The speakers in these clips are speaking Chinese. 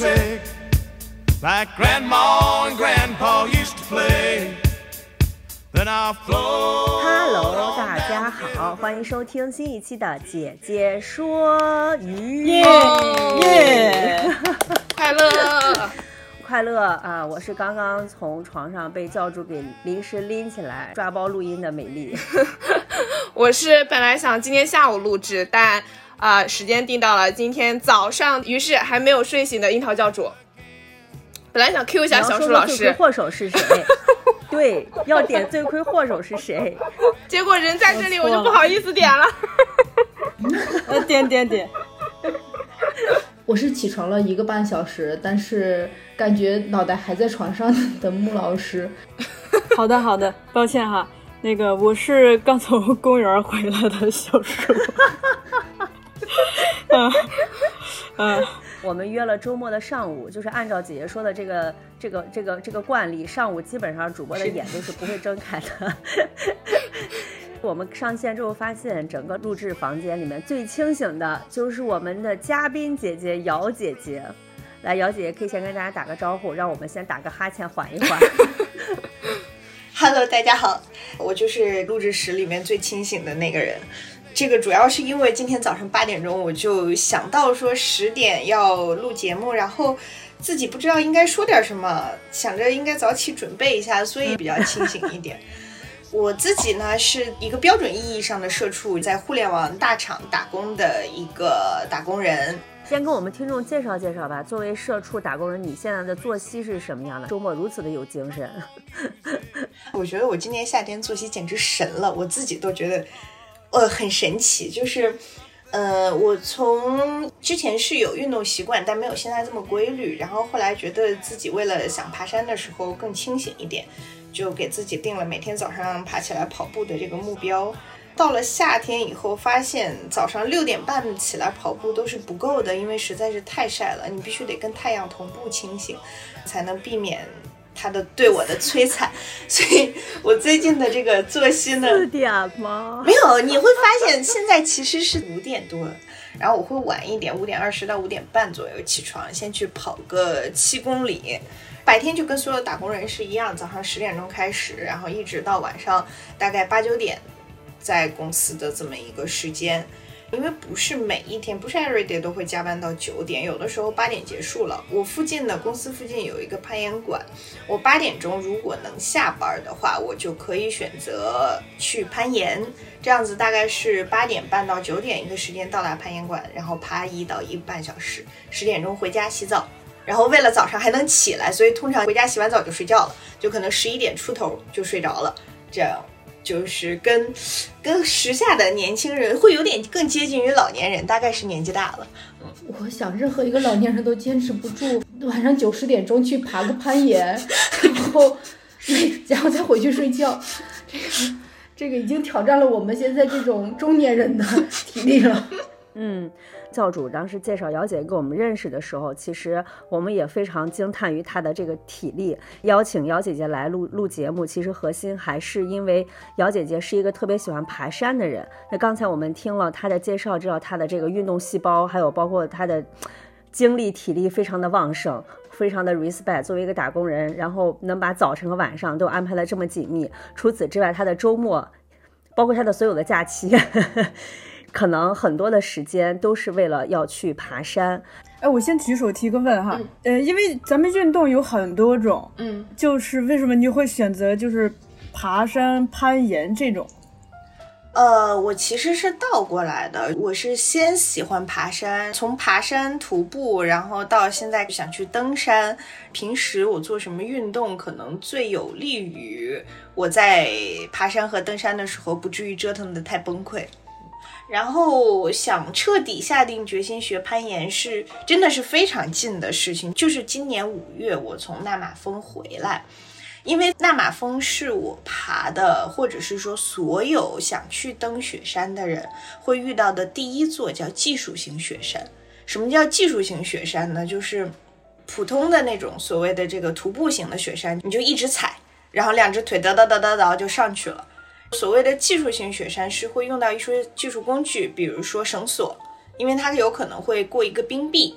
Music like Grandma and Grandpa used to play. Then I'll float. Hello，大家好，欢迎收听新一期的《姐姐说鱼》。耶！快乐！快乐啊！我是刚刚从床上被教主给临时拎起来抓包录音的美丽。我是本来想今天下午录制，但啊、呃时间定到了今天早上，于是还没有睡醒的樱桃教主。本来想 Q 一下小你要说树老师，罪魁祸首是谁？对，要点罪魁祸首是谁？结果人在这里，我就不好意思点了。呃，点点点，我是起床了一个半小时，但是感觉脑袋还在床上的穆老师。好的好的，抱歉哈，那个我是刚从公园回来的小树。嗯，我们约了周末的上午，就是按照姐姐说的这个这个这个这个惯例，上午基本上主播的眼都是不会睁开的。我们上线之后发现，整个录制房间里面最清醒的就是我们的嘉宾姐姐姚姐姐。来，姚姐姐可以先跟大家打个招呼，让我们先打个哈欠缓一缓。Hello，大家好，我就是录制室里面最清醒的那个人。这个主要是因为今天早上八点钟我就想到说十点要录节目，然后自己不知道应该说点什么，想着应该早起准备一下，所以比较清醒一点。我自己呢是一个标准意义上的社畜，在互联网大厂打工的一个打工人。先跟我们听众介绍介绍吧。作为社畜打工人，你现在的作息是什么样的？周末如此的有精神。我觉得我今年夏天作息简直神了，我自己都觉得，呃，很神奇。就是，呃，我从之前是有运动习惯，但没有现在这么规律。然后后来觉得自己为了想爬山的时候更清醒一点，就给自己定了每天早上爬起来跑步的这个目标。到了夏天以后，发现早上六点半起来跑步都是不够的，因为实在是太晒了，你必须得跟太阳同步清醒，才能避免它的对我的摧残。所以我最近的这个作息呢，四点吗？没有，你会发现现在其实是五点多，然后我会晚一点，五点二十到五点半左右起床，先去跑个七公里。白天就跟所有打工人是一样，早上十点钟开始，然后一直到晚上大概八九点，在公司的这么一个时间。因为不是每一天，不是 every day 都会加班到九点，有的时候八点结束了。我附近的公司附近有一个攀岩馆，我八点钟如果能下班的话，我就可以选择去攀岩。这样子大概是八点半到九点一个时间到达攀岩馆，然后爬一到一个半小时，十点钟回家洗澡。然后为了早上还能起来，所以通常回家洗完澡就睡觉了，就可能十一点出头就睡着了。这样就是跟跟时下的年轻人会有点更接近于老年人，大概是年纪大了。我想任何一个老年人都坚持不住晚上九十点钟去爬个攀岩，然后 然后再回去睡觉，这个这个已经挑战了我们现在这种中年人的体力了。嗯，教主当时介绍姚姐给我们认识的时候，其实我们也非常惊叹于她的这个体力。邀请姚姐姐来录录节目，其实核心还是因为姚姐姐是一个特别喜欢爬山的人。那刚才我们听了她的介绍，知道她的这个运动细胞，还有包括她的精力体力非常的旺盛。非常的 respect，作为一个打工人，然后能把早晨和晚上都安排的这么紧密。除此之外，他的周末，包括他的所有的假期，可能很多的时间都是为了要去爬山。哎，我先举手提个问哈，呃，因为咱们运动有很多种，嗯，就是为什么你会选择就是爬山、攀岩这种？呃，我其实是倒过来的，我是先喜欢爬山，从爬山、徒步，然后到现在想去登山。平时我做什么运动，可能最有利于我在爬山和登山的时候不至于折腾的太崩溃。然后想彻底下定决心学攀岩是真的是非常近的事情，就是今年五月我从纳马峰回来，因为纳马峰是我爬的，或者是说所有想去登雪山的人会遇到的第一座叫技术型雪山。什么叫技术型雪山呢？就是普通的那种所谓的这个徒步型的雪山，你就一直踩，然后两只腿哒哒哒哒哒就上去了。所谓的技术型雪山是会用到一些技术工具，比如说绳索，因为它有可能会过一个冰壁。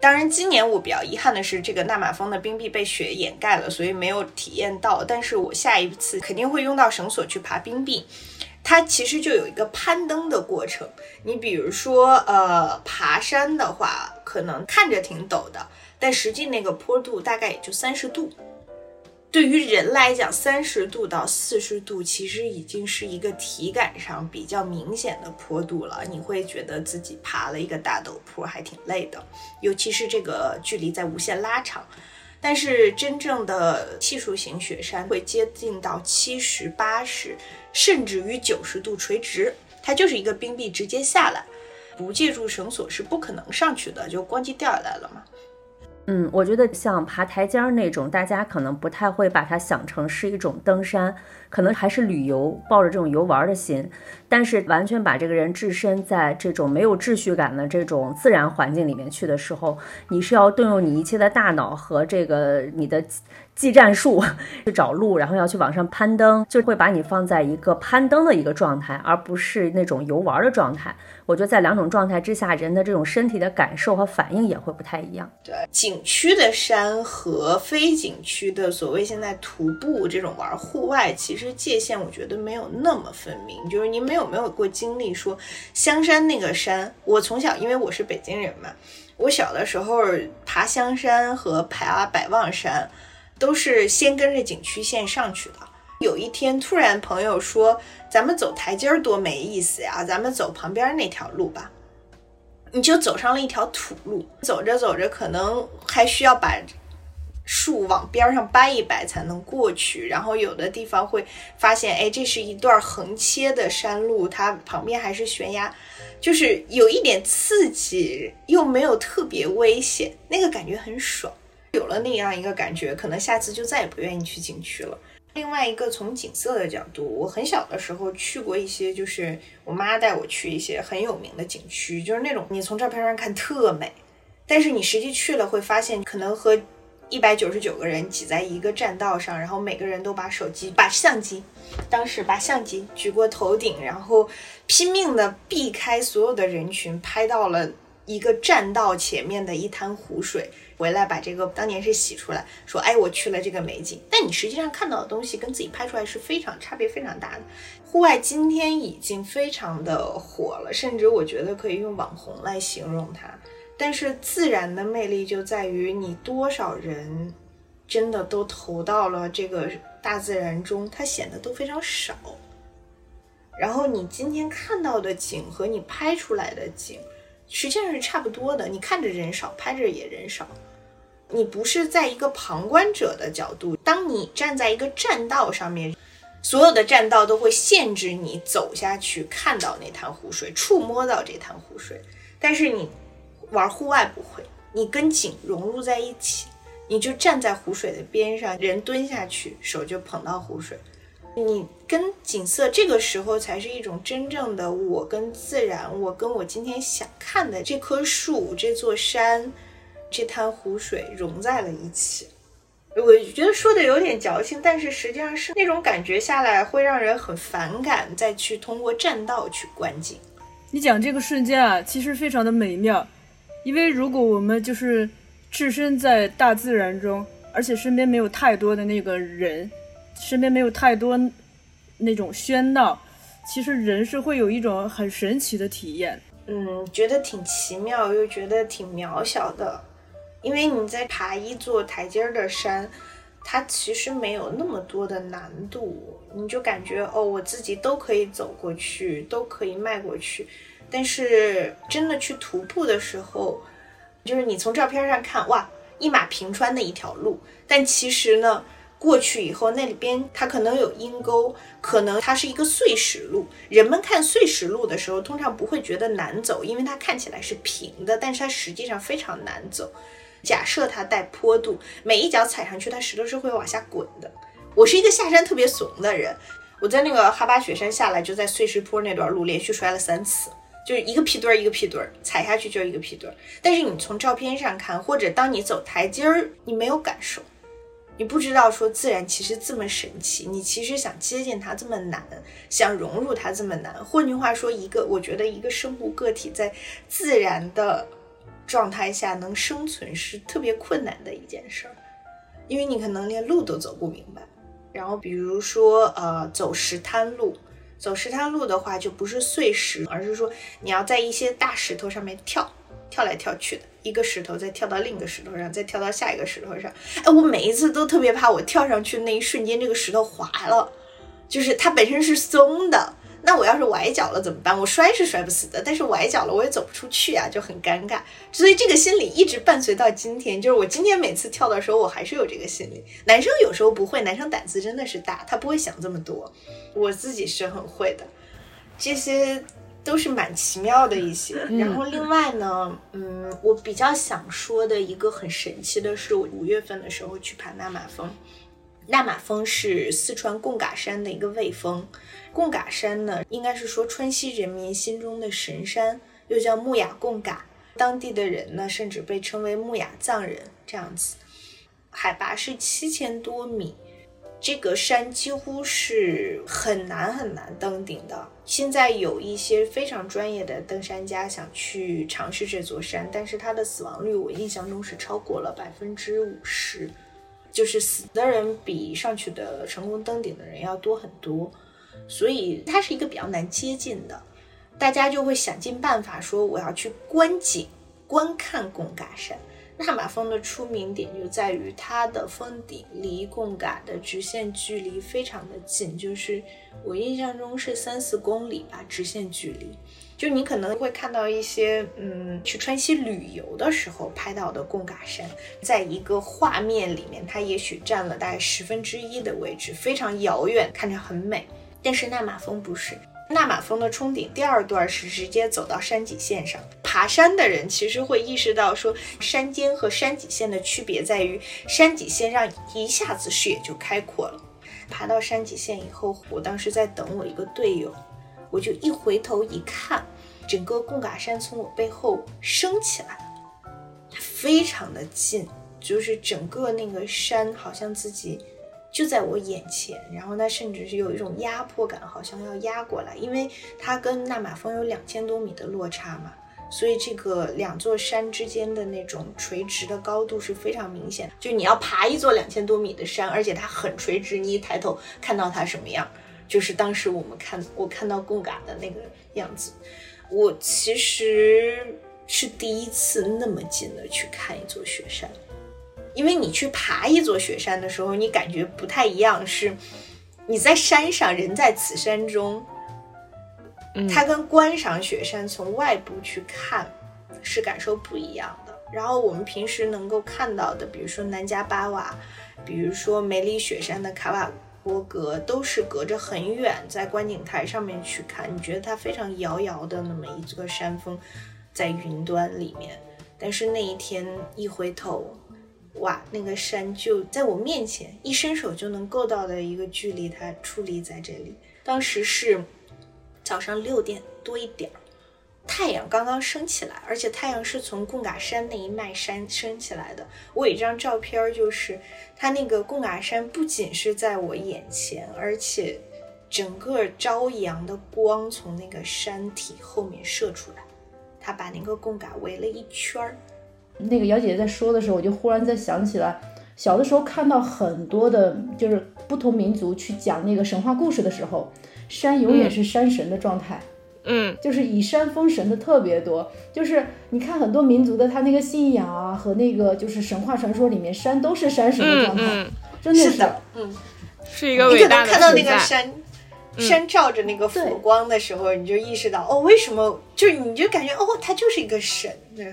当然，今年我比较遗憾的是，这个纳马峰的冰壁被雪掩盖了，所以没有体验到。但是我下一次肯定会用到绳索去爬冰壁。它其实就有一个攀登的过程。你比如说，呃，爬山的话，可能看着挺陡的，但实际那个坡度大概也就三十度。对于人来讲，三十度到四十度其实已经是一个体感上比较明显的坡度了。你会觉得自己爬了一个大陡坡，还挺累的，尤其是这个距离在无限拉长。但是真正的技术型雪山会接近到七十八十，甚至于九十度垂直，它就是一个冰壁直接下来，不借助绳索是不可能上去的，就咣叽掉下来了嘛。嗯，我觉得像爬台阶儿那种，大家可能不太会把它想成是一种登山，可能还是旅游，抱着这种游玩的心。但是完全把这个人置身在这种没有秩序感的这种自然环境里面去的时候，你是要动用你一切的大脑和这个你的。技战术 去找路，然后要去往上攀登，就会把你放在一个攀登的一个状态，而不是那种游玩的状态。我觉得在两种状态之下，人的这种身体的感受和反应也会不太一样。对，景区的山和非景区的所谓现在徒步这种玩户外，其实界限我觉得没有那么分明。就是你们有没有过经历，说香山那个山，我从小因为我是北京人嘛，我小的时候爬香山和爬百望山。都是先跟着景区线上去的。有一天突然朋友说：“咱们走台阶儿多没意思呀，咱们走旁边那条路吧。”你就走上了一条土路，走着走着可能还需要把树往边上掰一掰才能过去。然后有的地方会发现，哎，这是一段横切的山路，它旁边还是悬崖，就是有一点刺激，又没有特别危险，那个感觉很爽。有了那样一个感觉，可能下次就再也不愿意去景区了。另外一个从景色的角度，我很小的时候去过一些，就是我妈带我去一些很有名的景区，就是那种你从照片上看特美，但是你实际去了会发现，可能和一百九十九个人挤在一个栈道上，然后每个人都把手机、把相机，当时把相机举过头顶，然后拼命的避开所有的人群，拍到了一个栈道前面的一滩湖水。回来把这个当年是洗出来，说哎，我去了这个美景。但你实际上看到的东西跟自己拍出来是非常差别非常大的。户外今天已经非常的火了，甚至我觉得可以用网红来形容它。但是自然的魅力就在于你多少人真的都投到了这个大自然中，它显得都非常少。然后你今天看到的景和你拍出来的景实际上是差不多的，你看着人少，拍着也人少。你不是在一个旁观者的角度，当你站在一个栈道上面，所有的栈道都会限制你走下去看到那滩湖水，触摸到这滩湖水。但是你玩户外不会，你跟景融入在一起，你就站在湖水的边上，人蹲下去，手就捧到湖水，你跟景色这个时候才是一种真正的我跟自然，我跟我今天想看的这棵树，这座山。这滩湖水融在了一起，我觉得说的有点矫情，但是实际上是那种感觉下来会让人很反感，再去通过栈道去观景。你讲这个瞬间啊，其实非常的美妙，因为如果我们就是置身在大自然中，而且身边没有太多的那个人，身边没有太多那种喧闹，其实人是会有一种很神奇的体验。嗯，觉得挺奇妙，又觉得挺渺小的。因为你在爬一座台阶儿的山，它其实没有那么多的难度，你就感觉哦，我自己都可以走过去，都可以迈过去。但是真的去徒步的时候，就是你从照片上看，哇，一马平川的一条路，但其实呢，过去以后，那里边它可能有阴沟，可能它是一个碎石路。人们看碎石路的时候，通常不会觉得难走，因为它看起来是平的，但是它实际上非常难走。假设它带坡度，每一脚踩上去，它石头是会往下滚的。我是一个下山特别怂的人，我在那个哈巴雪山下来，就在碎石坡那段路连续摔了三次，就是一个屁墩儿一个屁墩儿，踩下去就是一个屁墩儿。但是你从照片上看，或者当你走台阶儿，你没有感受。你不知道说自然其实这么神奇，你其实想接近它这么难，想融入它这么难。换句话说，一个我觉得一个生物个体在自然的状态下能生存是特别困难的一件事儿，因为你可能连路都走不明白。然后比如说呃走石滩路，走石滩路的话就不是碎石，而是说你要在一些大石头上面跳。跳来跳去的一个石头，再跳到另一个石头上，再跳到下一个石头上。哎，我每一次都特别怕，我跳上去那一瞬间，这个石头滑了，就是它本身是松的。那我要是崴脚了怎么办？我摔是摔不死的，但是崴脚了我也走不出去啊，就很尴尬。所以这个心理一直伴随到今天，就是我今天每次跳的时候，我还是有这个心理。男生有时候不会，男生胆子真的是大，他不会想这么多。我自己是很会的，这些。都是蛮奇妙的一些，然后另外呢，嗯，我比较想说的一个很神奇的是，我五月份的时候去爬纳马峰。纳玛峰是四川贡嘎山的一个卫峰，贡嘎山呢，应该是说川西人民心中的神山，又叫木雅贡嘎，当地的人呢，甚至被称为木雅藏人这样子，海拔是七千多米。这个山几乎是很难很难登顶的。现在有一些非常专业的登山家想去尝试这座山，但是它的死亡率我印象中是超过了百分之五十，就是死的人比上去的成功登顶的人要多很多，所以它是一个比较难接近的。大家就会想尽办法说我要去观景、观看贡嘎山。纳玛峰的出名点就在于它的峰顶离贡嘎的直线距离非常的近，就是我印象中是三四公里吧，直线距离。就你可能会看到一些，嗯，去川西旅游的时候拍到的贡嘎山，在一个画面里面，它也许占了大概十分之一的位置，非常遥远，看着很美。但是纳玛峰不是。纳玛峰的冲顶第二段是直接走到山脊线上。爬山的人其实会意识到，说山尖和山脊线的区别在于，山脊线上一下子视野就开阔了。爬到山脊线以后，我当时在等我一个队友，我就一回头一看，整个贡嘎山从我背后升起来了，非常的近，就是整个那个山好像自己。就在我眼前，然后它甚至是有一种压迫感，好像要压过来，因为它跟纳玛峰有两千多米的落差嘛，所以这个两座山之间的那种垂直的高度是非常明显。就你要爬一座两千多米的山，而且它很垂直，你一抬头看到它什么样，就是当时我们看我看到贡嘎的那个样子。我其实是第一次那么近的去看一座雪山。因为你去爬一座雪山的时候，你感觉不太一样，是你在山上，人在此山中，嗯它跟观赏雪山从外部去看是感受不一样的。然后我们平时能够看到的，比如说南迦巴瓦，比如说梅里雪山的卡瓦波格，都是隔着很远，在观景台上面去看，你觉得它非常遥遥的那么一座山峰在云端里面，但是那一天一回头。哇，那个山就在我面前，一伸手就能够到的一个距离，它矗立在这里。当时是早上六点多一点儿，太阳刚刚升起来，而且太阳是从贡嘎山那一脉山升起来的。我有一张照片，就是它那个贡嘎山不仅是在我眼前，而且整个朝阳的光从那个山体后面射出来，它把那个贡嘎围了一圈儿。那个姚姐姐在说的时候，我就忽然在想起来，小的时候看到很多的，就是不同民族去讲那个神话故事的时候，山永远是山神的状态，嗯，就是以山封神的特别多。就是你看很多民族的他那个信仰啊，和那个就是神话传说里面，山都是山神的状态，真的是，嗯，是一个伟大的看到那个山，山照着那个佛光的时候，你就意识到，哦，为什么？就是你就感觉，哦，他就是一个神，对。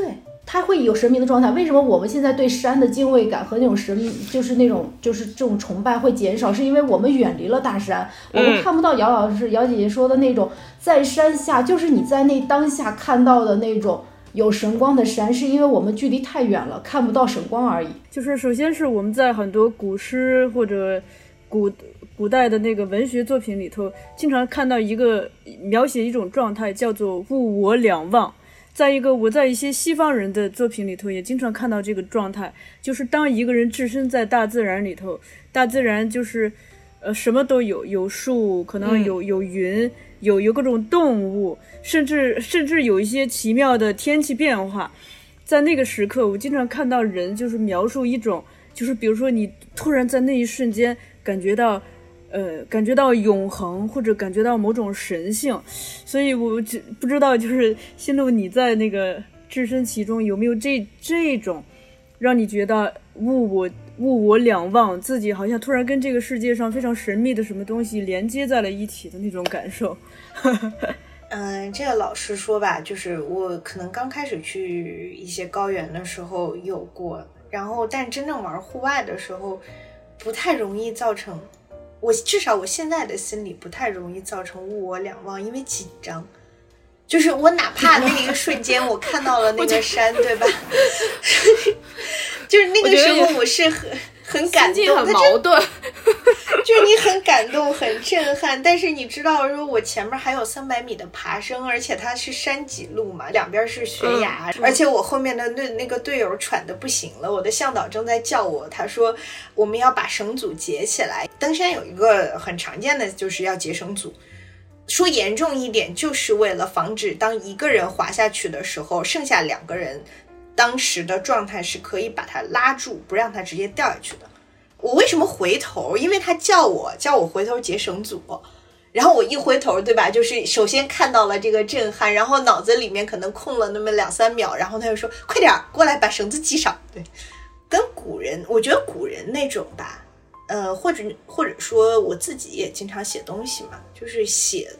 对，它会有神明的状态。为什么我们现在对山的敬畏感和那种神，就是那种就是这种崇拜会减少？是因为我们远离了大山，我们看不到姚老师、姚姐姐说的那种在山下，就是你在那当下看到的那种有神光的山，是因为我们距离太远了，看不到神光而已。就是首先是我们在很多古诗或者古古代的那个文学作品里头，经常看到一个描写一种状态，叫做物我两忘。再一个，我在一些西方人的作品里头也经常看到这个状态，就是当一个人置身在大自然里头，大自然就是，呃，什么都有，有树，可能有有云，有有各种动物，甚至甚至有一些奇妙的天气变化。在那个时刻，我经常看到人就是描述一种，就是比如说你突然在那一瞬间感觉到。呃，感觉到永恒，或者感觉到某种神性，所以我只不知道，就是心路你在那个置身其中有没有这这种，让你觉得物我物我两忘，自己好像突然跟这个世界上非常神秘的什么东西连接在了一起的那种感受。嗯，这个老实说吧，就是我可能刚开始去一些高原的时候有过，然后但真正玩户外的时候，不太容易造成。我至少我现在的心里不太容易造成物我两忘，因为紧张。就是我哪怕那一个瞬间我看到了那个山，对吧？就是那个时候我是很很感动，很矛盾。就是你很感动、很震撼，但是你知道，说我前面还有三百米的爬升，而且它是山脊路嘛，两边是悬崖，嗯、而且我后面的那那个队友喘的不行了，我的向导正在叫我，他说我们要把绳组结起来。登山有一个很常见的就是要结绳组，说严重一点，就是为了防止当一个人滑下去的时候，剩下两个人当时的状态是可以把他拉住，不让他直接掉下去的。我为什么回头？因为他叫我，叫我回头结绳组，然后我一回头，对吧？就是首先看到了这个震撼，然后脑子里面可能空了那么两三秒，然后他就说：“快点过来，把绳子系上。”对，跟古人，我觉得古人那种吧，呃，或者或者说我自己也经常写东西嘛，就是写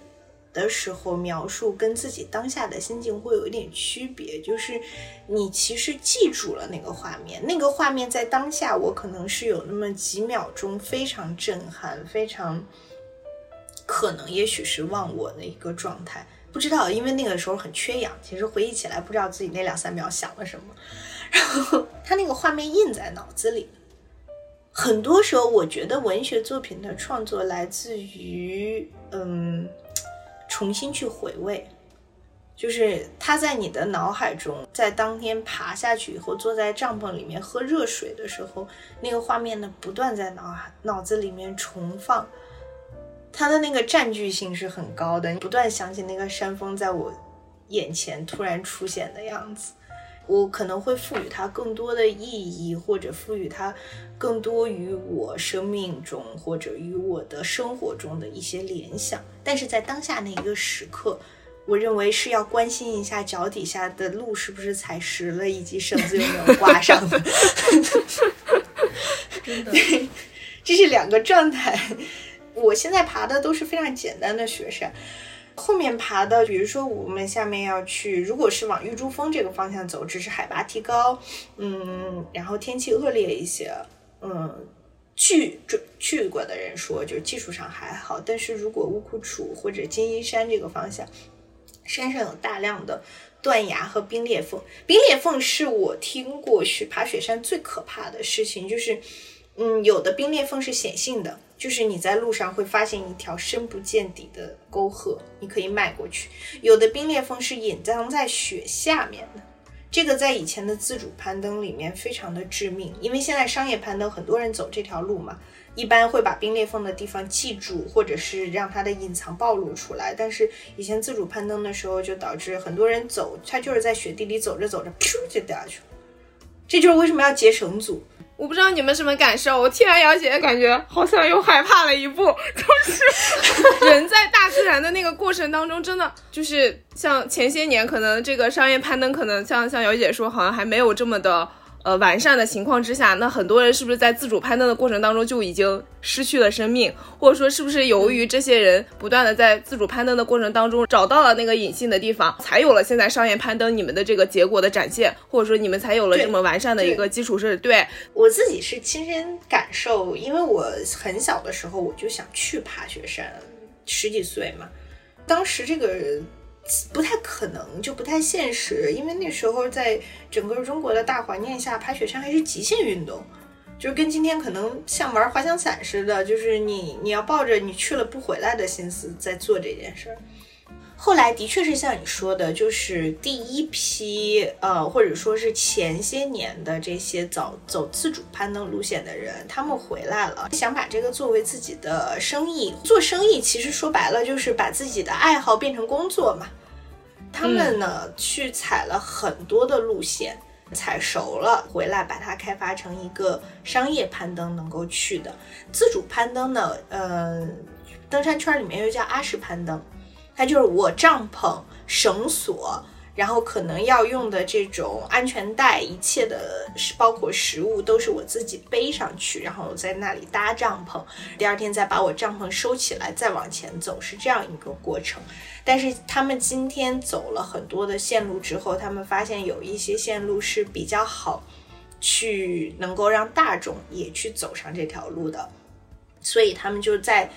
的时候描述跟自己当下的心境会有一点区别，就是你其实记住了那个画面，那个画面在当下我可能是有那么几秒钟非常震撼，非常可能也许是忘我的一个状态，不知道，因为那个时候很缺氧，其实回忆起来不知道自己那两三秒想了什么，然后他那个画面印在脑子里。很多时候，我觉得文学作品的创作来自于，嗯。重新去回味，就是它在你的脑海中，在当天爬下去以后，坐在帐篷里面喝热水的时候，那个画面呢不断在脑海脑子里面重放，它的那个占据性是很高的，你不断想起那个山峰在我眼前突然出现的样子，我可能会赋予它更多的意义，或者赋予它更多于我生命中或者与我的生活中的一些联想。但是在当下那一个时刻，我认为是要关心一下脚底下的路是不是踩实了，以及绳子有没有挂上 的。真的，这是两个状态。我现在爬的都是非常简单的雪山。后面爬的，比如说我们下面要去，如果是往玉珠峰这个方向走，只是海拔提高，嗯，然后天气恶劣一些，嗯，去去过的人说，就技术上还好，但是如果乌库楚或者金阴山这个方向，山上有大量的断崖和冰裂缝，冰裂缝是我听过去爬雪山最可怕的事情，就是，嗯，有的冰裂缝是显性的。就是你在路上会发现一条深不见底的沟壑，你可以迈过去。有的冰裂缝是隐藏在雪下面的，这个在以前的自主攀登里面非常的致命，因为现在商业攀登很多人走这条路嘛，一般会把冰裂缝的地方记住，或者是让它的隐藏暴露出来。但是以前自主攀登的时候，就导致很多人走，他就是在雪地里走着走着，噗就掉下去了。这就是为什么要结绳组。我不知道你们什么感受，我听完姚姐感觉好像又害怕了一步。就是 人在大自然的那个过程当中，真的就是像前些年，可能这个商业攀登，可能像像姚姐说，好像还没有这么的呃完善的情况之下，那很多人是不是在自主攀登的过程当中就已经失去了生命，或者说是不是由于这些人不断的在自主攀登的过程当中找到了那个隐性的地方，才有了现在商业攀登你们的这个结果的展现，或者说你们才有了这么完善的一个基础设施？对我自己是亲身感受，因为我很小的时候我就想去爬雪山，十几岁嘛，当时这个。不太可能，就不太现实，因为那时候在整个中国的大环境下，爬雪山还是极限运动，就是跟今天可能像玩滑翔伞似的，就是你你要抱着你去了不回来的心思在做这件事儿。后来的确是像你说的，就是第一批呃，或者说是前些年的这些走走自主攀登路线的人，他们回来了，想把这个作为自己的生意。做生意其实说白了就是把自己的爱好变成工作嘛。他们呢去踩了很多的路线，踩熟了回来，把它开发成一个商业攀登能够去的自主攀登呢。呃，登山圈里面又叫阿什攀登，它就是我帐篷、绳索。然后可能要用的这种安全带，一切的包括食物都是我自己背上去，然后在那里搭帐篷，第二天再把我帐篷收起来，再往前走，是这样一个过程。但是他们今天走了很多的线路之后，他们发现有一些线路是比较好去能够让大众也去走上这条路的，所以他们就在，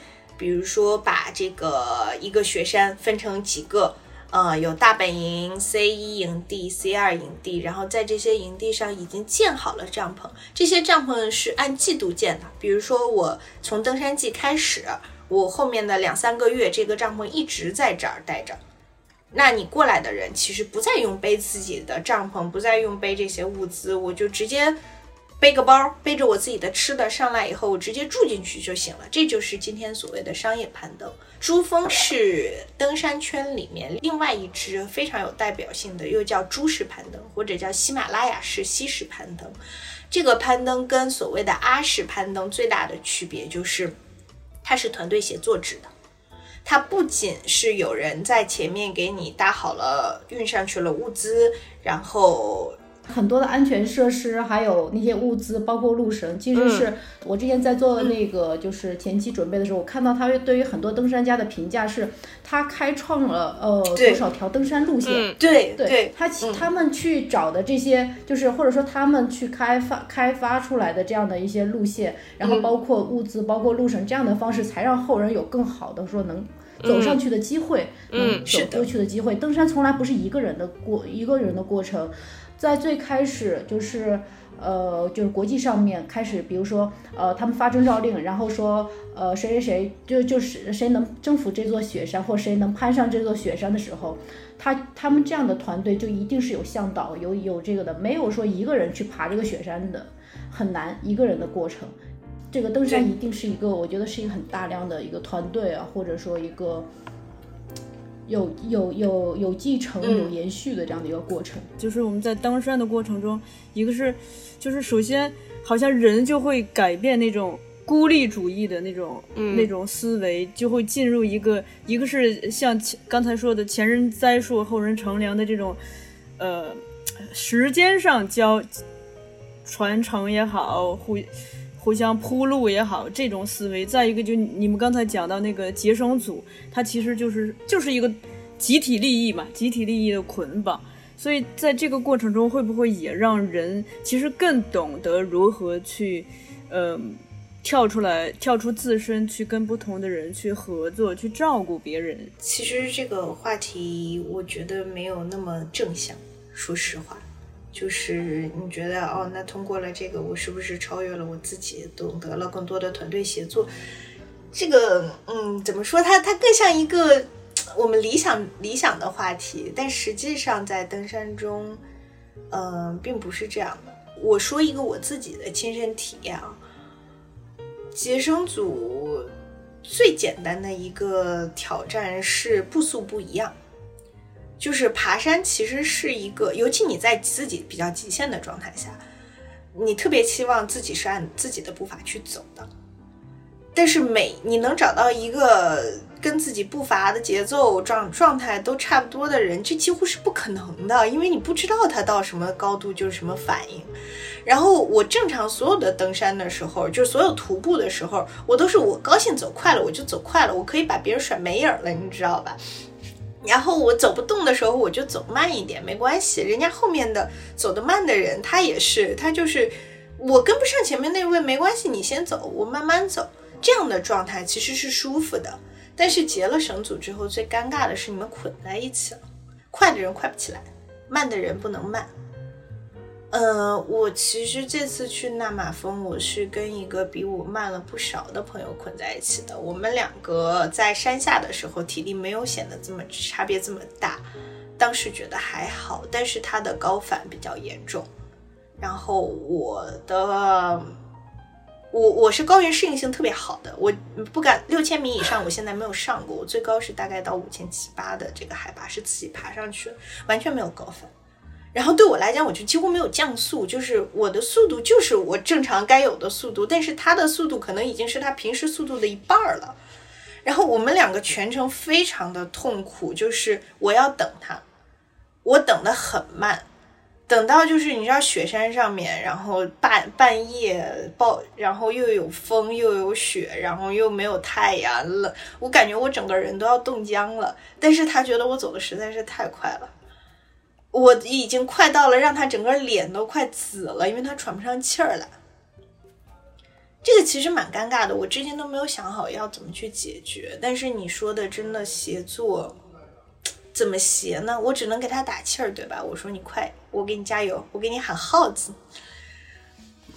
比如说把这个一个雪山分成几个。呃，有大本营、C 一营地、C 二营地，然后在这些营地上已经建好了帐篷。这些帐篷是按季度建的，比如说我从登山季开始，我后面的两三个月，这个帐篷一直在这儿待着。那你过来的人其实不再用背自己的帐篷，不再用背这些物资，我就直接。背个包，背着我自己的吃的上来以后，我直接住进去就行了。这就是今天所谓的商业攀登。珠峰是登山圈里面另外一支非常有代表性的，又叫珠式攀登，或者叫喜马拉雅式西式攀登。这个攀登跟所谓的阿式攀登最大的区别就是，它是团队协作制的。它不仅是有人在前面给你搭好了、运上去了物资，然后。很多的安全设施，还有那些物资，包括路绳，其实是我之前在做那个就是前期准备的时候，我看到他对于很多登山家的评价是，他开创了呃多少条登山路线，对对，他他们去找的这些，就是或者说他们去开发开发出来的这样的一些路线，然后包括物资，包括路绳这样的方式，才让后人有更好的说能走上去的机会，嗯，走过去的机会。登山从来不是一个人的过一个人的过程。在最开始就是，呃，就是国际上面开始，比如说，呃，他们发征召令，然后说，呃，谁谁谁就就是谁能征服这座雪山，或谁能攀上这座雪山的时候，他他们这样的团队就一定是有向导，有有这个的，没有说一个人去爬这个雪山的，很难一个人的过程。这个登山一定是一个，我觉得是一个很大量的一个团队啊，或者说一个。有有有有继承、有延续的这样的一个过程，就是我们在登山的过程中，一个是，就是首先好像人就会改变那种孤立主义的那种那种思维，就会进入一个，一个是像刚才说的前人栽树后人乘凉的这种，呃，时间上交传承也好，互。互相铺路也好，这种思维；再一个，就你们刚才讲到那个结绳组，它其实就是就是一个集体利益嘛，集体利益的捆绑。所以在这个过程中，会不会也让人其实更懂得如何去，嗯，跳出来，跳出自身，去跟不同的人去合作，去照顾别人？其实这个话题，我觉得没有那么正向，说实话。就是你觉得哦，那通过了这个，我是不是超越了我自己，懂得了更多的团队协作？这个，嗯，怎么说？它它更像一个我们理想理想的话题，但实际上在登山中，嗯，并不是这样的。我说一个我自己的亲身体验啊，结绳组最简单的一个挑战是步速不一样。就是爬山其实是一个，尤其你在自己比较极限的状态下，你特别期望自己是按自己的步伐去走的。但是每你能找到一个跟自己步伐的节奏状状态都差不多的人，这几乎是不可能的，因为你不知道他到什么高度就是什么反应。然后我正常所有的登山的时候，就是所有徒步的时候，我都是我高兴走快了我就走快了，我可以把别人甩没影儿了，你知道吧？然后我走不动的时候，我就走慢一点，没关系。人家后面的走得慢的人，他也是，他就是我跟不上前面那位，没关系，你先走，我慢慢走。这样的状态其实是舒服的。但是结了绳组之后，最尴尬的是你们捆在一起了，快的人快不起来，慢的人不能慢。呃，我其实这次去纳马峰，我是跟一个比我慢了不少的朋友捆在一起的。我们两个在山下的时候，体力没有显得这么差别这么大，当时觉得还好。但是他的高反比较严重，然后我的，我我是高原适应性特别好的，我不敢六千米以上，我现在没有上过，我最高是大概到五千七八的这个海拔是自己爬上去，完全没有高反。然后对我来讲，我就几乎没有降速，就是我的速度就是我正常该有的速度，但是他的速度可能已经是他平时速度的一半了。然后我们两个全程非常的痛苦，就是我要等他，我等的很慢，等到就是你知道雪山上面，然后半半夜暴，然后又有风又有雪，然后又没有太阳了，我感觉我整个人都要冻僵了。但是他觉得我走的实在是太快了。我已经快到了，让他整个脸都快紫了，因为他喘不上气儿来。这个其实蛮尴尬的，我之前都没有想好要怎么去解决。但是你说的真的协作，怎么协呢？我只能给他打气儿，对吧？我说你快，我给你加油，我给你喊号子。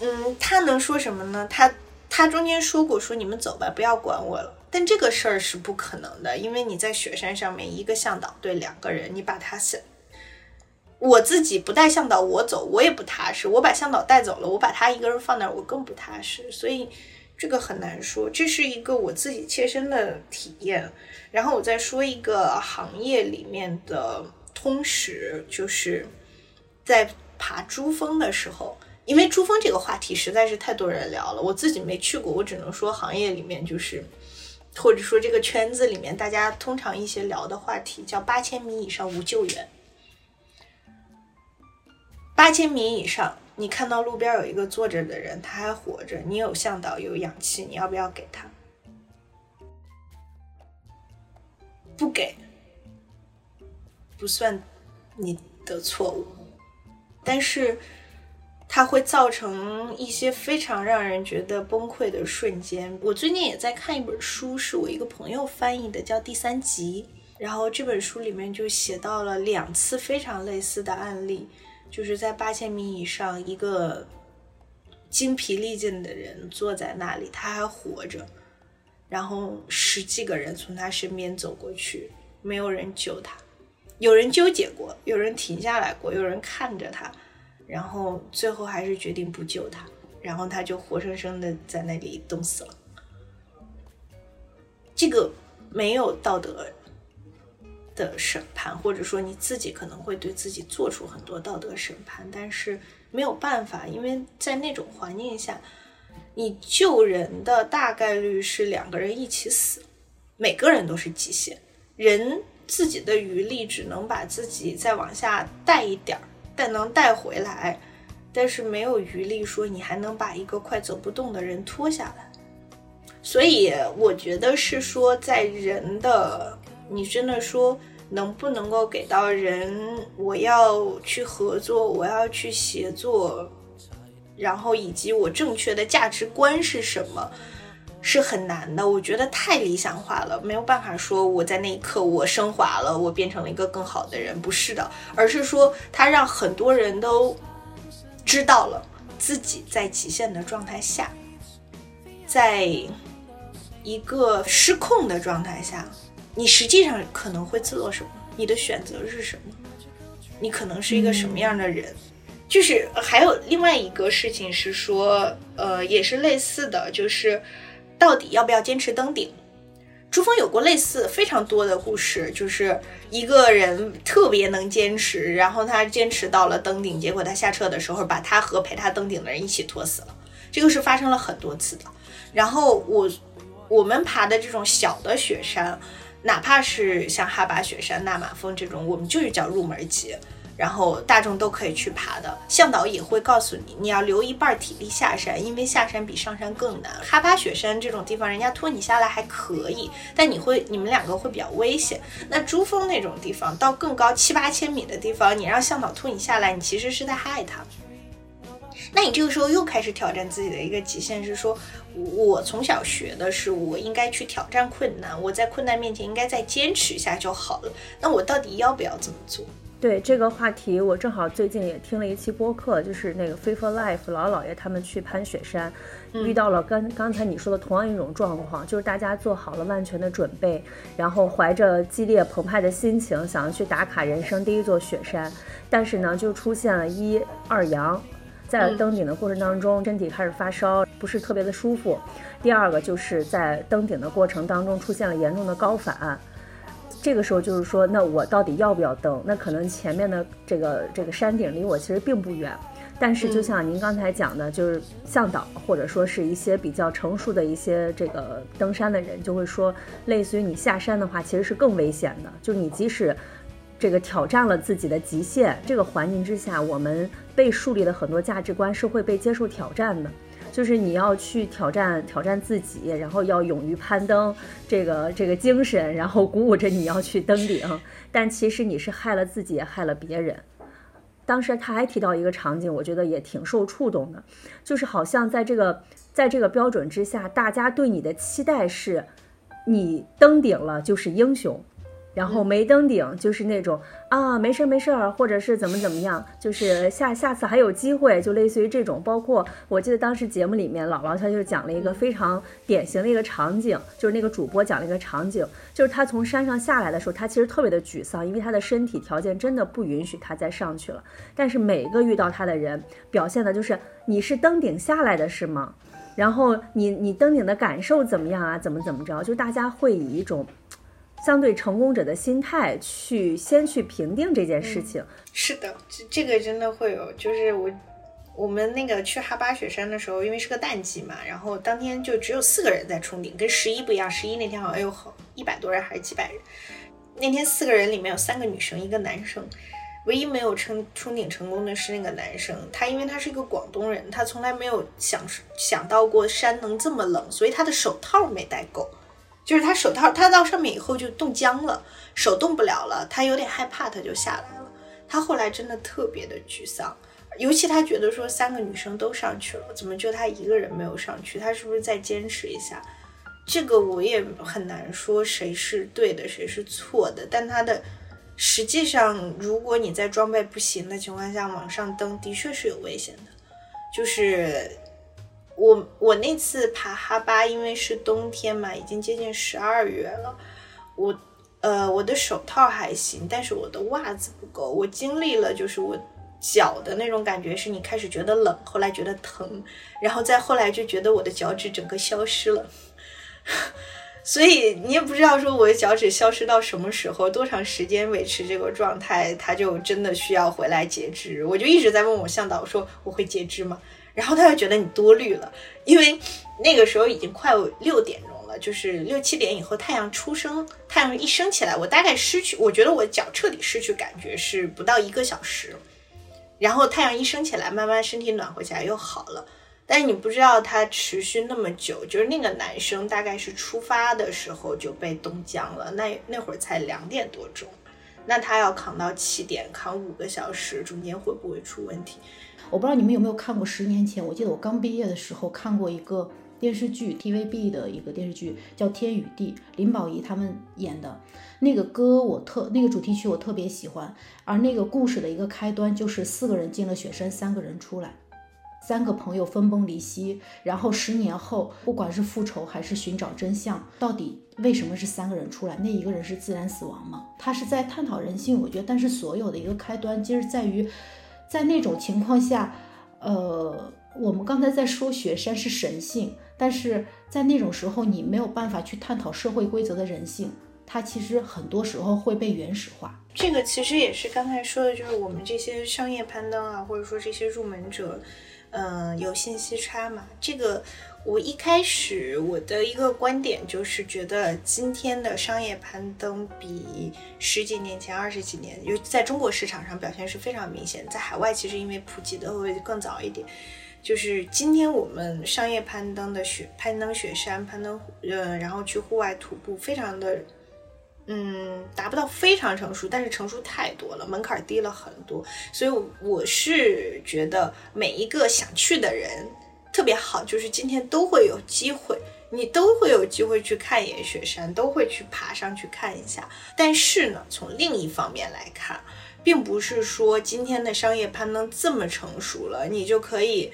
嗯，他能说什么呢？他他中间说过，说你们走吧，不要管我了。但这个事儿是不可能的，因为你在雪山上面，一个向导对两个人，你把他是。我自己不带向导，我走我也不踏实。我把向导带走了，我把他一个人放那儿，我更不踏实。所以这个很难说，这是一个我自己切身的体验。然后我再说一个行业里面的通识，就是在爬珠峰的时候，因为珠峰这个话题实在是太多人聊了，我自己没去过，我只能说行业里面就是，或者说这个圈子里面大家通常一些聊的话题叫八千米以上无救援。八千米以上，你看到路边有一个坐着的人，他还活着，你有向导有氧气，你要不要给他？不给，不算你的错误，但是它会造成一些非常让人觉得崩溃的瞬间。我最近也在看一本书，是我一个朋友翻译的，叫《第三集》，然后这本书里面就写到了两次非常类似的案例。就是在八千米以上，一个精疲力尽的人坐在那里，他还活着，然后十几个人从他身边走过去，没有人救他，有人纠结过，有人停下来过，有人看着他，然后最后还是决定不救他，然后他就活生生的在那里冻死了。这个没有道德。的审判，或者说你自己可能会对自己做出很多道德审判，但是没有办法，因为在那种环境下，你救人的大概率是两个人一起死，每个人都是极限，人自己的余力只能把自己再往下带一点儿，但能带回来，但是没有余力说你还能把一个快走不动的人拖下来，所以我觉得是说在人的。你真的说能不能够给到人？我要去合作，我要去协作，然后以及我正确的价值观是什么，是很难的。我觉得太理想化了，没有办法说我在那一刻我升华了，我变成了一个更好的人，不是的，而是说他让很多人都知道了自己在极限的状态下，在一个失控的状态下。你实际上可能会做什么？你的选择是什么？你可能是一个什么样的人？就是还有另外一个事情是说，呃，也是类似的，就是到底要不要坚持登顶？珠峰有过类似非常多的故事，就是一个人特别能坚持，然后他坚持到了登顶，结果他下撤的时候把他和陪他登顶的人一起拖死了。这个是发生了很多次的。然后我。我们爬的这种小的雪山，哪怕是像哈巴雪山、纳马峰这种，我们就是叫入门级。然后大众都可以去爬的，向导也会告诉你，你要留一半体力下山，因为下山比上山更难。哈巴雪山这种地方，人家拖你下来还可以，但你会你们两个会比较危险。那珠峰那种地方，到更高七八千米的地方，你让向导拖你下来，你其实是在害他。那你这个时候又开始挑战自己的一个极限，是说，我从小学的是我应该去挑战困难，我在困难面前应该再坚持一下就好了。那我到底要不要这么做？对这个话题，我正好最近也听了一期播客，就是那个 a for Life 老姥爷他们去攀雪山，遇到了刚刚才你说的同样一种状况，就是大家做好了万全的准备，然后怀着激烈澎湃的心情，想要去打卡人生第一座雪山，但是呢，就出现了一二阳，在登顶的过程当中，身体开始发烧，不是特别的舒服；第二个就是在登顶的过程当中出现了严重的高反。这个时候就是说，那我到底要不要登？那可能前面的这个这个山顶离我其实并不远，但是就像您刚才讲的，就是向导或者说是一些比较成熟的一些这个登山的人就会说，类似于你下山的话，其实是更危险的。就是你即使这个挑战了自己的极限，这个环境之下，我们被树立的很多价值观是会被接受挑战的。就是你要去挑战挑战自己，然后要勇于攀登，这个这个精神，然后鼓舞着你要去登顶。但其实你是害了自己，也害了别人。当时他还提到一个场景，我觉得也挺受触动的，就是好像在这个在这个标准之下，大家对你的期待是，你登顶了就是英雄。然后没登顶，就是那种啊，没事儿没事儿，或者是怎么怎么样，就是下下次还有机会，就类似于这种。包括我记得当时节目里面，姥姥她就讲了一个非常典型的一个场景，就是那个主播讲了一个场景，就是他从山上下来的时候，他其实特别的沮丧，因为他的身体条件真的不允许他再上去了。但是每个遇到他的人，表现的就是你是登顶下来的是吗？然后你你登顶的感受怎么样啊？怎么怎么着？就大家会以一种。相对成功者的心态去先去评定这件事情，是的，这这个真的会有。就是我我们那个去哈巴雪山的时候，因为是个淡季嘛，然后当天就只有四个人在冲顶，跟十一不一样。十一那天好像有好一百多人还是几百人，那天四个人里面有三个女生，一个男生，唯一没有冲冲顶成功的是那个男生。他因为他是一个广东人，他从来没有想想到过山能这么冷，所以他的手套没戴够。就是他手套，他到上面以后就冻僵了，手动不了了，他有点害怕，他就下来了。他后来真的特别的沮丧，尤其他觉得说三个女生都上去了，怎么就他一个人没有上去？他是不是再坚持一下？这个我也很难说谁是对的，谁是错的。但他的实际上，如果你在装备不行的情况下往上登，的确是有危险的，就是。我我那次爬哈巴，因为是冬天嘛，已经接近十二月了。我呃，我的手套还行，但是我的袜子不够。我经历了，就是我脚的那种感觉，是你开始觉得冷，后来觉得疼，然后再后来就觉得我的脚趾整个消失了。所以你也不知道说我的脚趾消失到什么时候，多长时间维持这个状态，它就真的需要回来截肢。我就一直在问我向导说，我会截肢吗？然后他就觉得你多虑了，因为那个时候已经快六点钟了，就是六七点以后太阳出生，太阳一升起来，我大概失去，我觉得我脚彻底失去感觉是不到一个小时，然后太阳一升起来，慢慢身体暖和起来又好了，但是你不知道它持续那么久，就是那个男生大概是出发的时候就被冻僵了，那那会儿才两点多钟，那他要扛到七点，扛五个小时，中间会不会出问题？我不知道你们有没有看过十年前，我记得我刚毕业的时候看过一个电视剧，TVB 的一个电视剧叫《天与地》，林保怡他们演的那个歌，我特那个主题曲我特别喜欢。而那个故事的一个开端就是四个人进了雪山，三个人出来，三个朋友分崩离析，然后十年后，不管是复仇还是寻找真相，到底为什么是三个人出来？那一个人是自然死亡吗？他是在探讨人性，我觉得，但是所有的一个开端其实在于。在那种情况下，呃，我们刚才在说雪山是神性，但是在那种时候，你没有办法去探讨社会规则的人性，它其实很多时候会被原始化。这个其实也是刚才说的，就是我们这些商业攀登啊，或者说这些入门者，嗯、有信息差嘛。这个我一开始我的一个观点就是觉得，今天的商业攀登比十几年前、二十几年，尤其在中国市场上表现是非常明显，在海外其实因为普及的会更早一点。就是今天我们商业攀登的雪攀登雪山、攀登呃，然后去户外徒步，非常的嗯，达不到非常成熟，但是成熟太多了，门槛低了很多，所以我我是觉得每一个想去的人特别好，就是今天都会有机会，你都会有机会去看一眼雪山，都会去爬上去看一下。但是呢，从另一方面来看，并不是说今天的商业攀登这么成熟了，你就可以。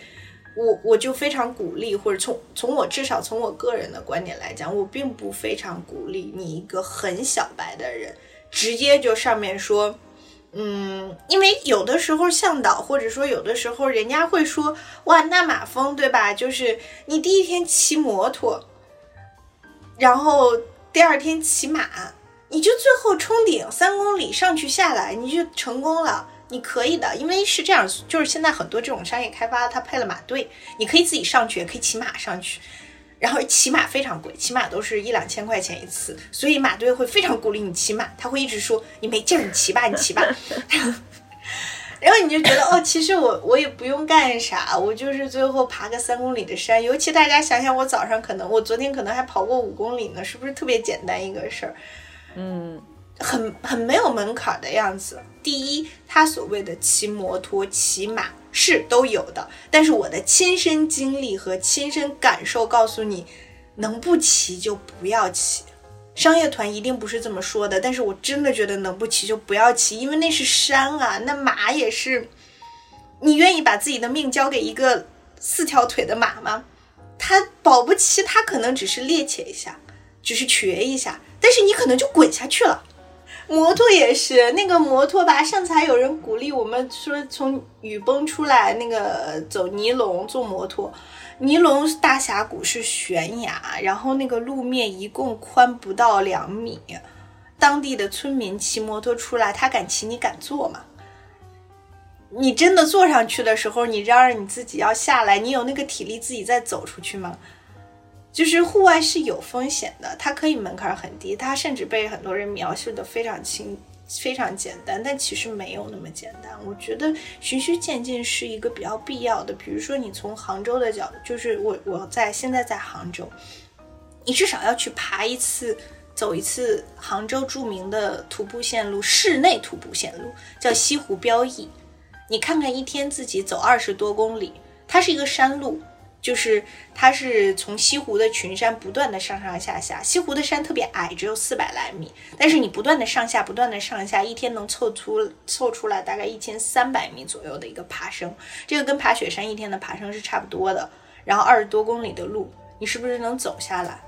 我我就非常鼓励，或者从从我至少从我个人的观点来讲，我并不非常鼓励你一个很小白的人直接就上面说，嗯，因为有的时候向导或者说有的时候人家会说，哇，那马峰对吧？就是你第一天骑摩托，然后第二天骑马，你就最后冲顶三公里上去下来，你就成功了。你可以的，因为是这样，就是现在很多这种商业开发，它配了马队，你可以自己上去，也可以骑马上去。然后骑马非常贵，骑马都是一两千块钱一次，所以马队会非常鼓励你骑马，他会一直说你没劲儿，你骑吧，你骑吧。然后你就觉得哦，其实我我也不用干啥，我就是最后爬个三公里的山。尤其大家想想，我早上可能我昨天可能还跑过五公里呢，是不是特别简单一个事儿？嗯，很很没有门槛的样子。第一，他所谓的骑摩托、骑马是都有的，但是我的亲身经历和亲身感受告诉你，能不骑就不要骑。商业团一定不是这么说的，但是我真的觉得能不骑就不要骑，因为那是山啊，那马也是。你愿意把自己的命交给一个四条腿的马吗？它保不齐它可能只是趔趄一下，只是瘸一下，但是你可能就滚下去了。摩托也是，那个摩托吧，上次还有人鼓励我们说从雨崩出来，那个走尼龙坐摩托。尼龙大峡谷是悬崖，然后那个路面一共宽不到两米。当地的村民骑摩托出来，他敢骑，你敢坐吗？你真的坐上去的时候，你嚷嚷你自己要下来，你有那个体力自己再走出去吗？就是户外是有风险的，它可以门槛很低，它甚至被很多人描述的非常轻、非常简单，但其实没有那么简单。我觉得循序渐进是一个比较必要的。比如说，你从杭州的角度，就是我我在现在在杭州，你至少要去爬一次、走一次杭州著名的徒步线路，室内徒步线路叫西湖标驿。你看看一天自己走二十多公里，它是一个山路。就是它是从西湖的群山不断的上上下下，西湖的山特别矮，只有四百来米，但是你不断的上下，不断的上下，一天能凑出凑出来大概一千三百米左右的一个爬升，这个跟爬雪山一天的爬升是差不多的。然后二十多公里的路，你是不是能走下来？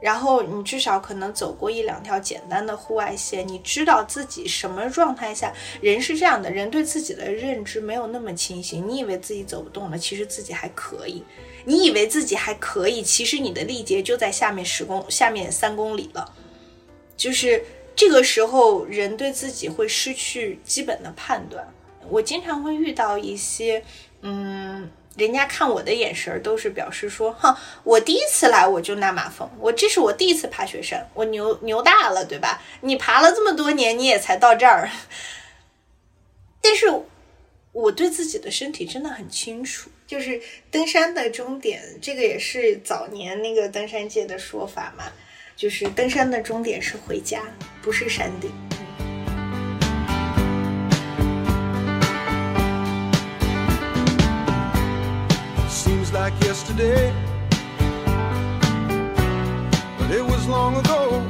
然后你至少可能走过一两条简单的户外线，你知道自己什么状态下人是这样的，人对自己的认知没有那么清醒。你以为自己走不动了，其实自己还可以。你以为自己还可以，其实你的力竭就在下面十公下面三公里了。就是这个时候，人对自己会失去基本的判断。我经常会遇到一些，嗯。人家看我的眼神都是表示说，哼，我第一次来我就纳马蜂，我这是我第一次爬雪山，我牛牛大了，对吧？你爬了这么多年，你也才到这儿。但是我对自己的身体真的很清楚，就是登山的终点，这个也是早年那个登山界的说法嘛，就是登山的终点是回家，不是山顶。Like yesterday, but it was long ago.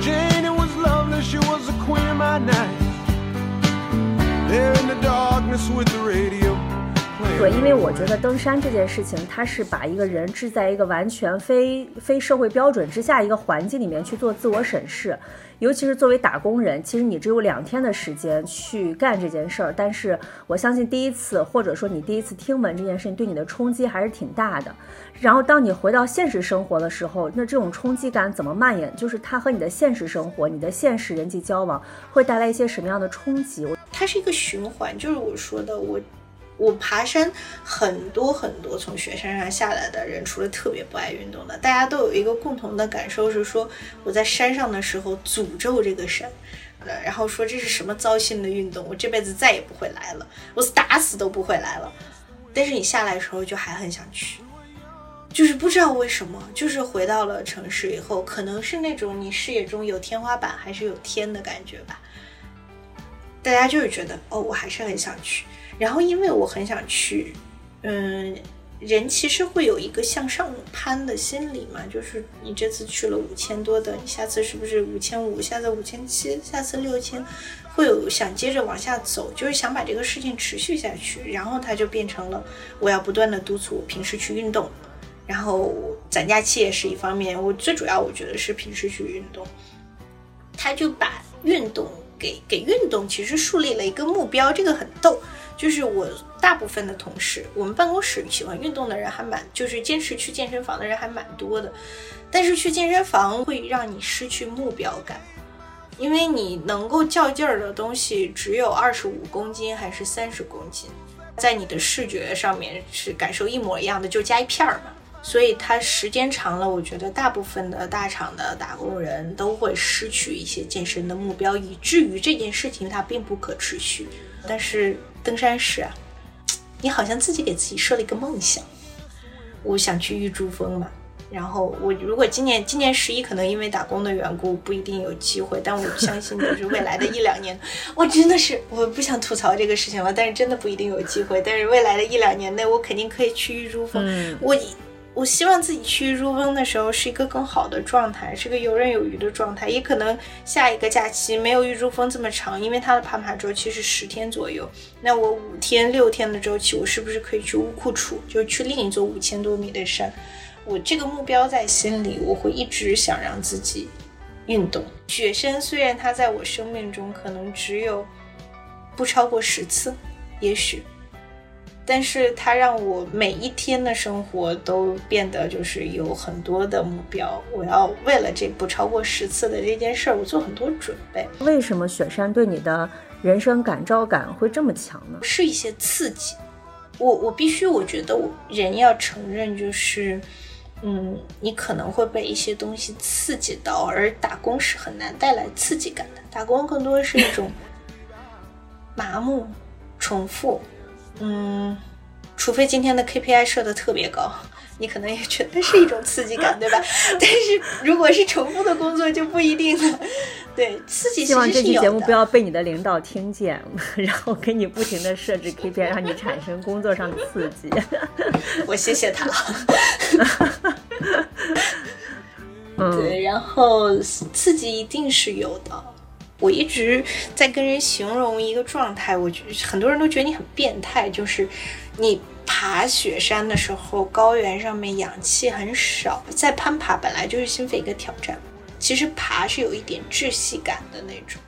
Jane, it was lovely, she was the queen of my night. There in the darkness with the radio 对，因为我觉得登山这件事情，它是把一个人置在一个完全非非社会标准之下一个环境里面去做自我审视。尤其是作为打工人，其实你只有两天的时间去干这件事儿。但是我相信第一次，或者说你第一次听闻这件事情，对你的冲击还是挺大的。然后当你回到现实生活的时候，那这种冲击感怎么蔓延？就是它和你的现实生活、你的现实人际交往会带来一些什么样的冲击？它是一个循环，就是我说的我。我爬山，很多很多从雪山上下来的人，除了特别不爱运动的，大家都有一个共同的感受是说，我在山上的时候诅咒这个山，呃然后说这是什么糟心的运动，我这辈子再也不会来了，我打死都不会来了。但是你下来的时候就还很想去，就是不知道为什么，就是回到了城市以后，可能是那种你视野中有天花板还是有天的感觉吧。大家就是觉得，哦，我还是很想去。然后，因为我很想去，嗯，人其实会有一个向上攀的心理嘛，就是你这次去了五千多的，你下次是不是五千五？下次五千七？下次六千？会有想接着往下走，就是想把这个事情持续下去。然后它就变成了我要不断的督促我平时去运动，然后攒假期也是一方面。我最主要我觉得是平时去运动，他就把运动给给运动其实树立了一个目标，这个很逗。就是我大部分的同事，我们办公室喜欢运动的人还蛮，就是坚持去健身房的人还蛮多的。但是去健身房会让你失去目标感，因为你能够较劲儿的东西只有二十五公斤还是三十公斤，在你的视觉上面是感受一模一样的，就加一片儿嘛。所以它时间长了，我觉得大部分的大厂的打工人都会失去一些健身的目标，以至于这件事情它并不可持续。但是。登山时啊，你好像自己给自己设了一个梦想，我想去玉珠峰嘛。然后我如果今年今年十一可能因为打工的缘故不一定有机会，但我相信就是未来的一两年，我真的是我不想吐槽这个事情了，但是真的不一定有机会。但是未来的一两年内，我肯定可以去玉珠峰。我。我希望自己去玉珠峰的时候是一个更好的状态，是个游刃有余的状态。也可能下一个假期没有玉珠峰这么长，因为它的爬爬周期是十天左右。那我五天六天的周期，我是不是可以去乌库楚，就去另一座五千多米的山？我这个目标在心里，我会一直想让自己运动。雪山虽然它在我生命中可能只有不超过十次，也许。但是它让我每一天的生活都变得就是有很多的目标，我要为了这不超过十次的这件事儿，我做很多准备。为什么雪山对你的人生感召感会这么强呢？是一些刺激。我我必须，我觉得我人要承认，就是，嗯，你可能会被一些东西刺激到，而打工是很难带来刺激感的。打工更多是一种麻木、重复。嗯，除非今天的 KPI 设的特别高，你可能也觉得是一种刺激感，对吧？但是如果是重复的工作就不一定了。对，刺激希望这期节目不要被你的领导听见，然后给你不停的设置 KPI，让你产生工作上的刺激。我谢谢他了。对，然后刺激一定是有的。我一直在跟人形容一个状态，我觉得很多人都觉得你很变态，就是你爬雪山的时候，高原上面氧气很少，在攀爬本来就是心肺一个挑战，其实爬是有一点窒息感的那种，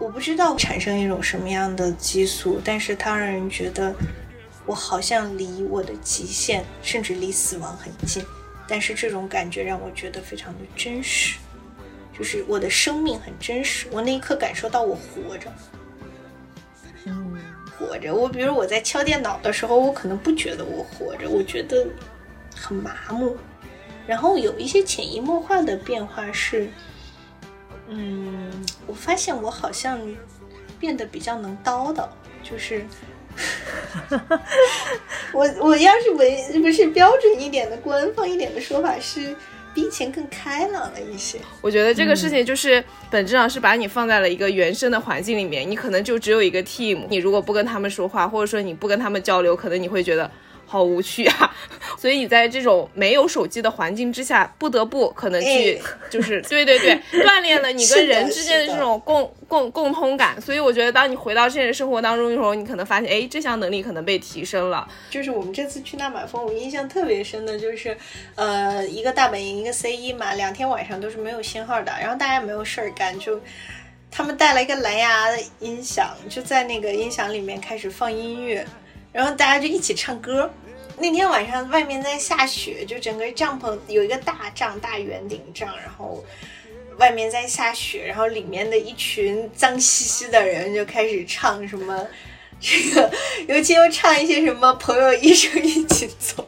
我不知道产生一种什么样的激素，但是它让人觉得我好像离我的极限，甚至离死亡很近，但是这种感觉让我觉得非常的真实。就是我的生命很真实，我那一刻感受到我活着，嗯，活着。我比如我在敲电脑的时候，我可能不觉得我活着，我觉得很麻木。然后有一些潜移默化的变化是，嗯，我发现我好像变得比较能叨叨，就是，我我要是文不是标准一点的官方一点的说法是。比以前更开朗了一些。我觉得这个事情就是本质上是把你放在了一个原生的环境里面，你可能就只有一个 team。你如果不跟他们说话，或者说你不跟他们交流，可能你会觉得好无趣啊。所以你在这种没有手机的环境之下，不得不可能去，就是对对对，锻炼了你跟人之间的这种共共共通感。所以我觉得，当你回到现实生活当中的时候，你可能发现，哎，这项能力可能被提升了。就是我们这次去大马峰，我印象特别深的就是，呃，一个大本营，一个 C 一嘛，两天晚上都是没有信号的，然后大家没有事儿干，就他们带了一个蓝牙的音响，就在那个音响里面开始放音乐，然后大家就一起唱歌。那天晚上外面在下雪，就整个帐篷有一个大帐大圆顶帐，然后外面在下雪，然后里面的一群脏兮兮的人就开始唱什么，这个尤其又唱一些什么朋友一生一起走，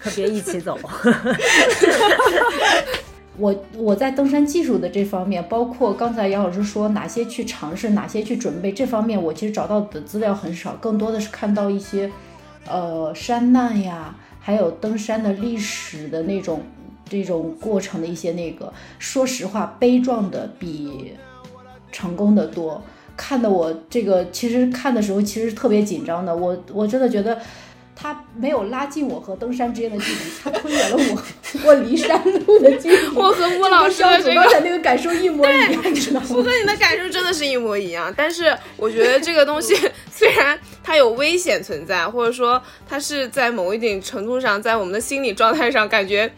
可别一起走。我我在登山技术的这方面，包括刚才杨老师说哪些去尝试，哪些去准备，这方面我其实找到的资料很少，更多的是看到一些。呃，山难呀，还有登山的历史的那种这种过程的一些那个，说实话，悲壮的比成功的多。看的我这个其实看的时候其实特别紧张的，我我真的觉得他没有拉近我和登山之间的距离，他推远了我 我离山路的距离。我和吴老师的刚才那个感受一模一样，你知道吗？我和你的感受真的是一模一样，但是我觉得这个东西虽然。它有危险存在，或者说它是在某一定程度上，在我们的心理状态上感觉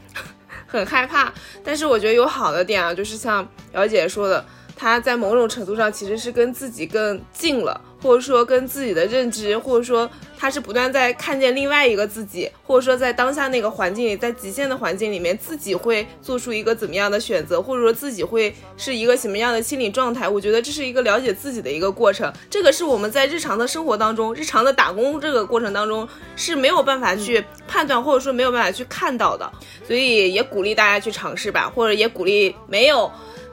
很害怕。但是我觉得有好的点啊，就是像姚姐说的，它在某种程度上其实是跟自己更近了。或者说跟自己的认知，或者说他是不断在看见另外一个自己，或者说在当下那个环境里，在极限的环境里面，自己会做出一个怎么样的选择，或者说自己会是一个什么样的心理状态？我觉得这是一个了解自己的一个过程。这个是我们在日常的生活当中，日常的打工这个过程当中是没有办法去判断，或者说没有办法去看到的。所以也鼓励大家去尝试吧，或者也鼓励没有。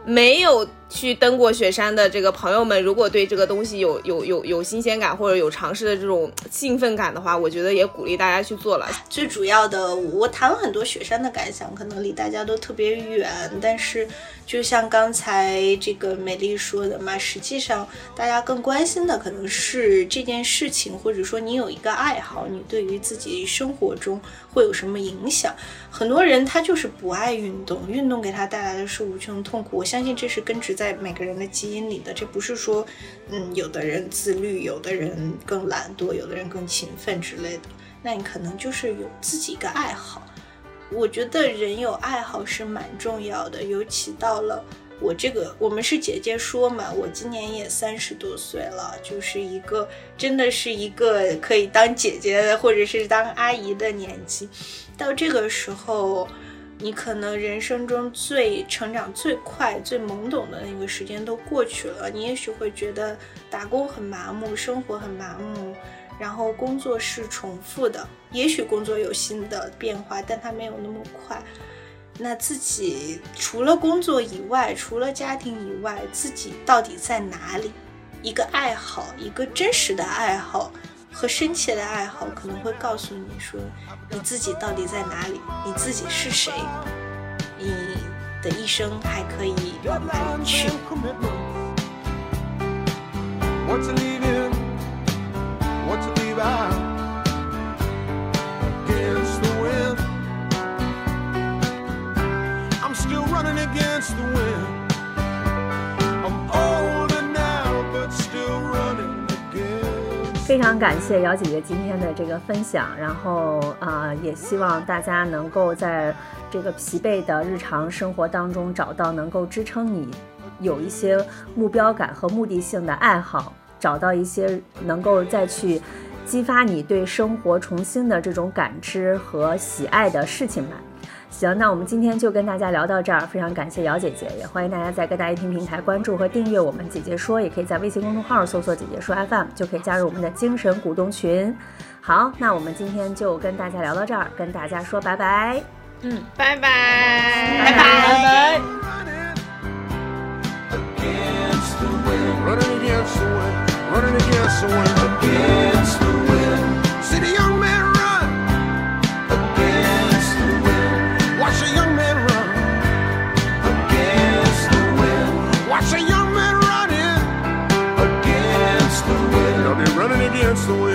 没有去登过雪山的这个朋友们，如果对这个东西有有有有新鲜感或者有尝试的这种兴奋感的话，我觉得也鼓励大家去做了。最主要的，我谈了很多雪山的感想，可能离大家都特别远，但是。就像刚才这个美丽说的嘛，实际上大家更关心的可能是这件事情，或者说你有一个爱好，你对于自己生活中会有什么影响？很多人他就是不爱运动，运动给他带来的是无穷痛苦。我相信这是根植在每个人的基因里的，这不是说，嗯，有的人自律，有的人更懒惰，有的人更勤奋之类的。那你可能就是有自己一个爱好。我觉得人有爱好是蛮重要的，尤其到了我这个，我们是姐姐说嘛，我今年也三十多岁了，就是一个真的是一个可以当姐姐或者是当阿姨的年纪。到这个时候，你可能人生中最成长最快、最懵懂的那个时间都过去了，你也许会觉得打工很麻木，生活很麻木。然后工作是重复的，也许工作有新的变化，但它没有那么快。那自己除了工作以外，除了家庭以外，自己到底在哪里？一个爱好，一个真实的爱好和深切的爱好，可能会告诉你说，你自己到底在哪里？你自己是谁？你的一生还可以往哪里去？非常感谢姚姐姐今天的这个分享，然后啊，也希望大家能够在这个疲惫的日常生活当中找到能够支撑你有一些目标感和目的性的爱好，找到一些能够再去。激发你对生活重新的这种感知和喜爱的事情吧。行，那我们今天就跟大家聊到这儿，非常感谢姚姐姐，也欢迎大家在各大音频平台关注和订阅我们姐姐说，也可以在微信公众号搜索“姐姐说 FM”，就可以加入我们的精神股东群。好，那我们今天就跟大家聊到这儿，跟大家说拜拜。嗯，拜拜，拜拜。running against the wind. Against the wind. See the young man run. Against the wind. Watch the young man run. Against the wind. Watch the young man running. Against the wind. Now they're running against the wind.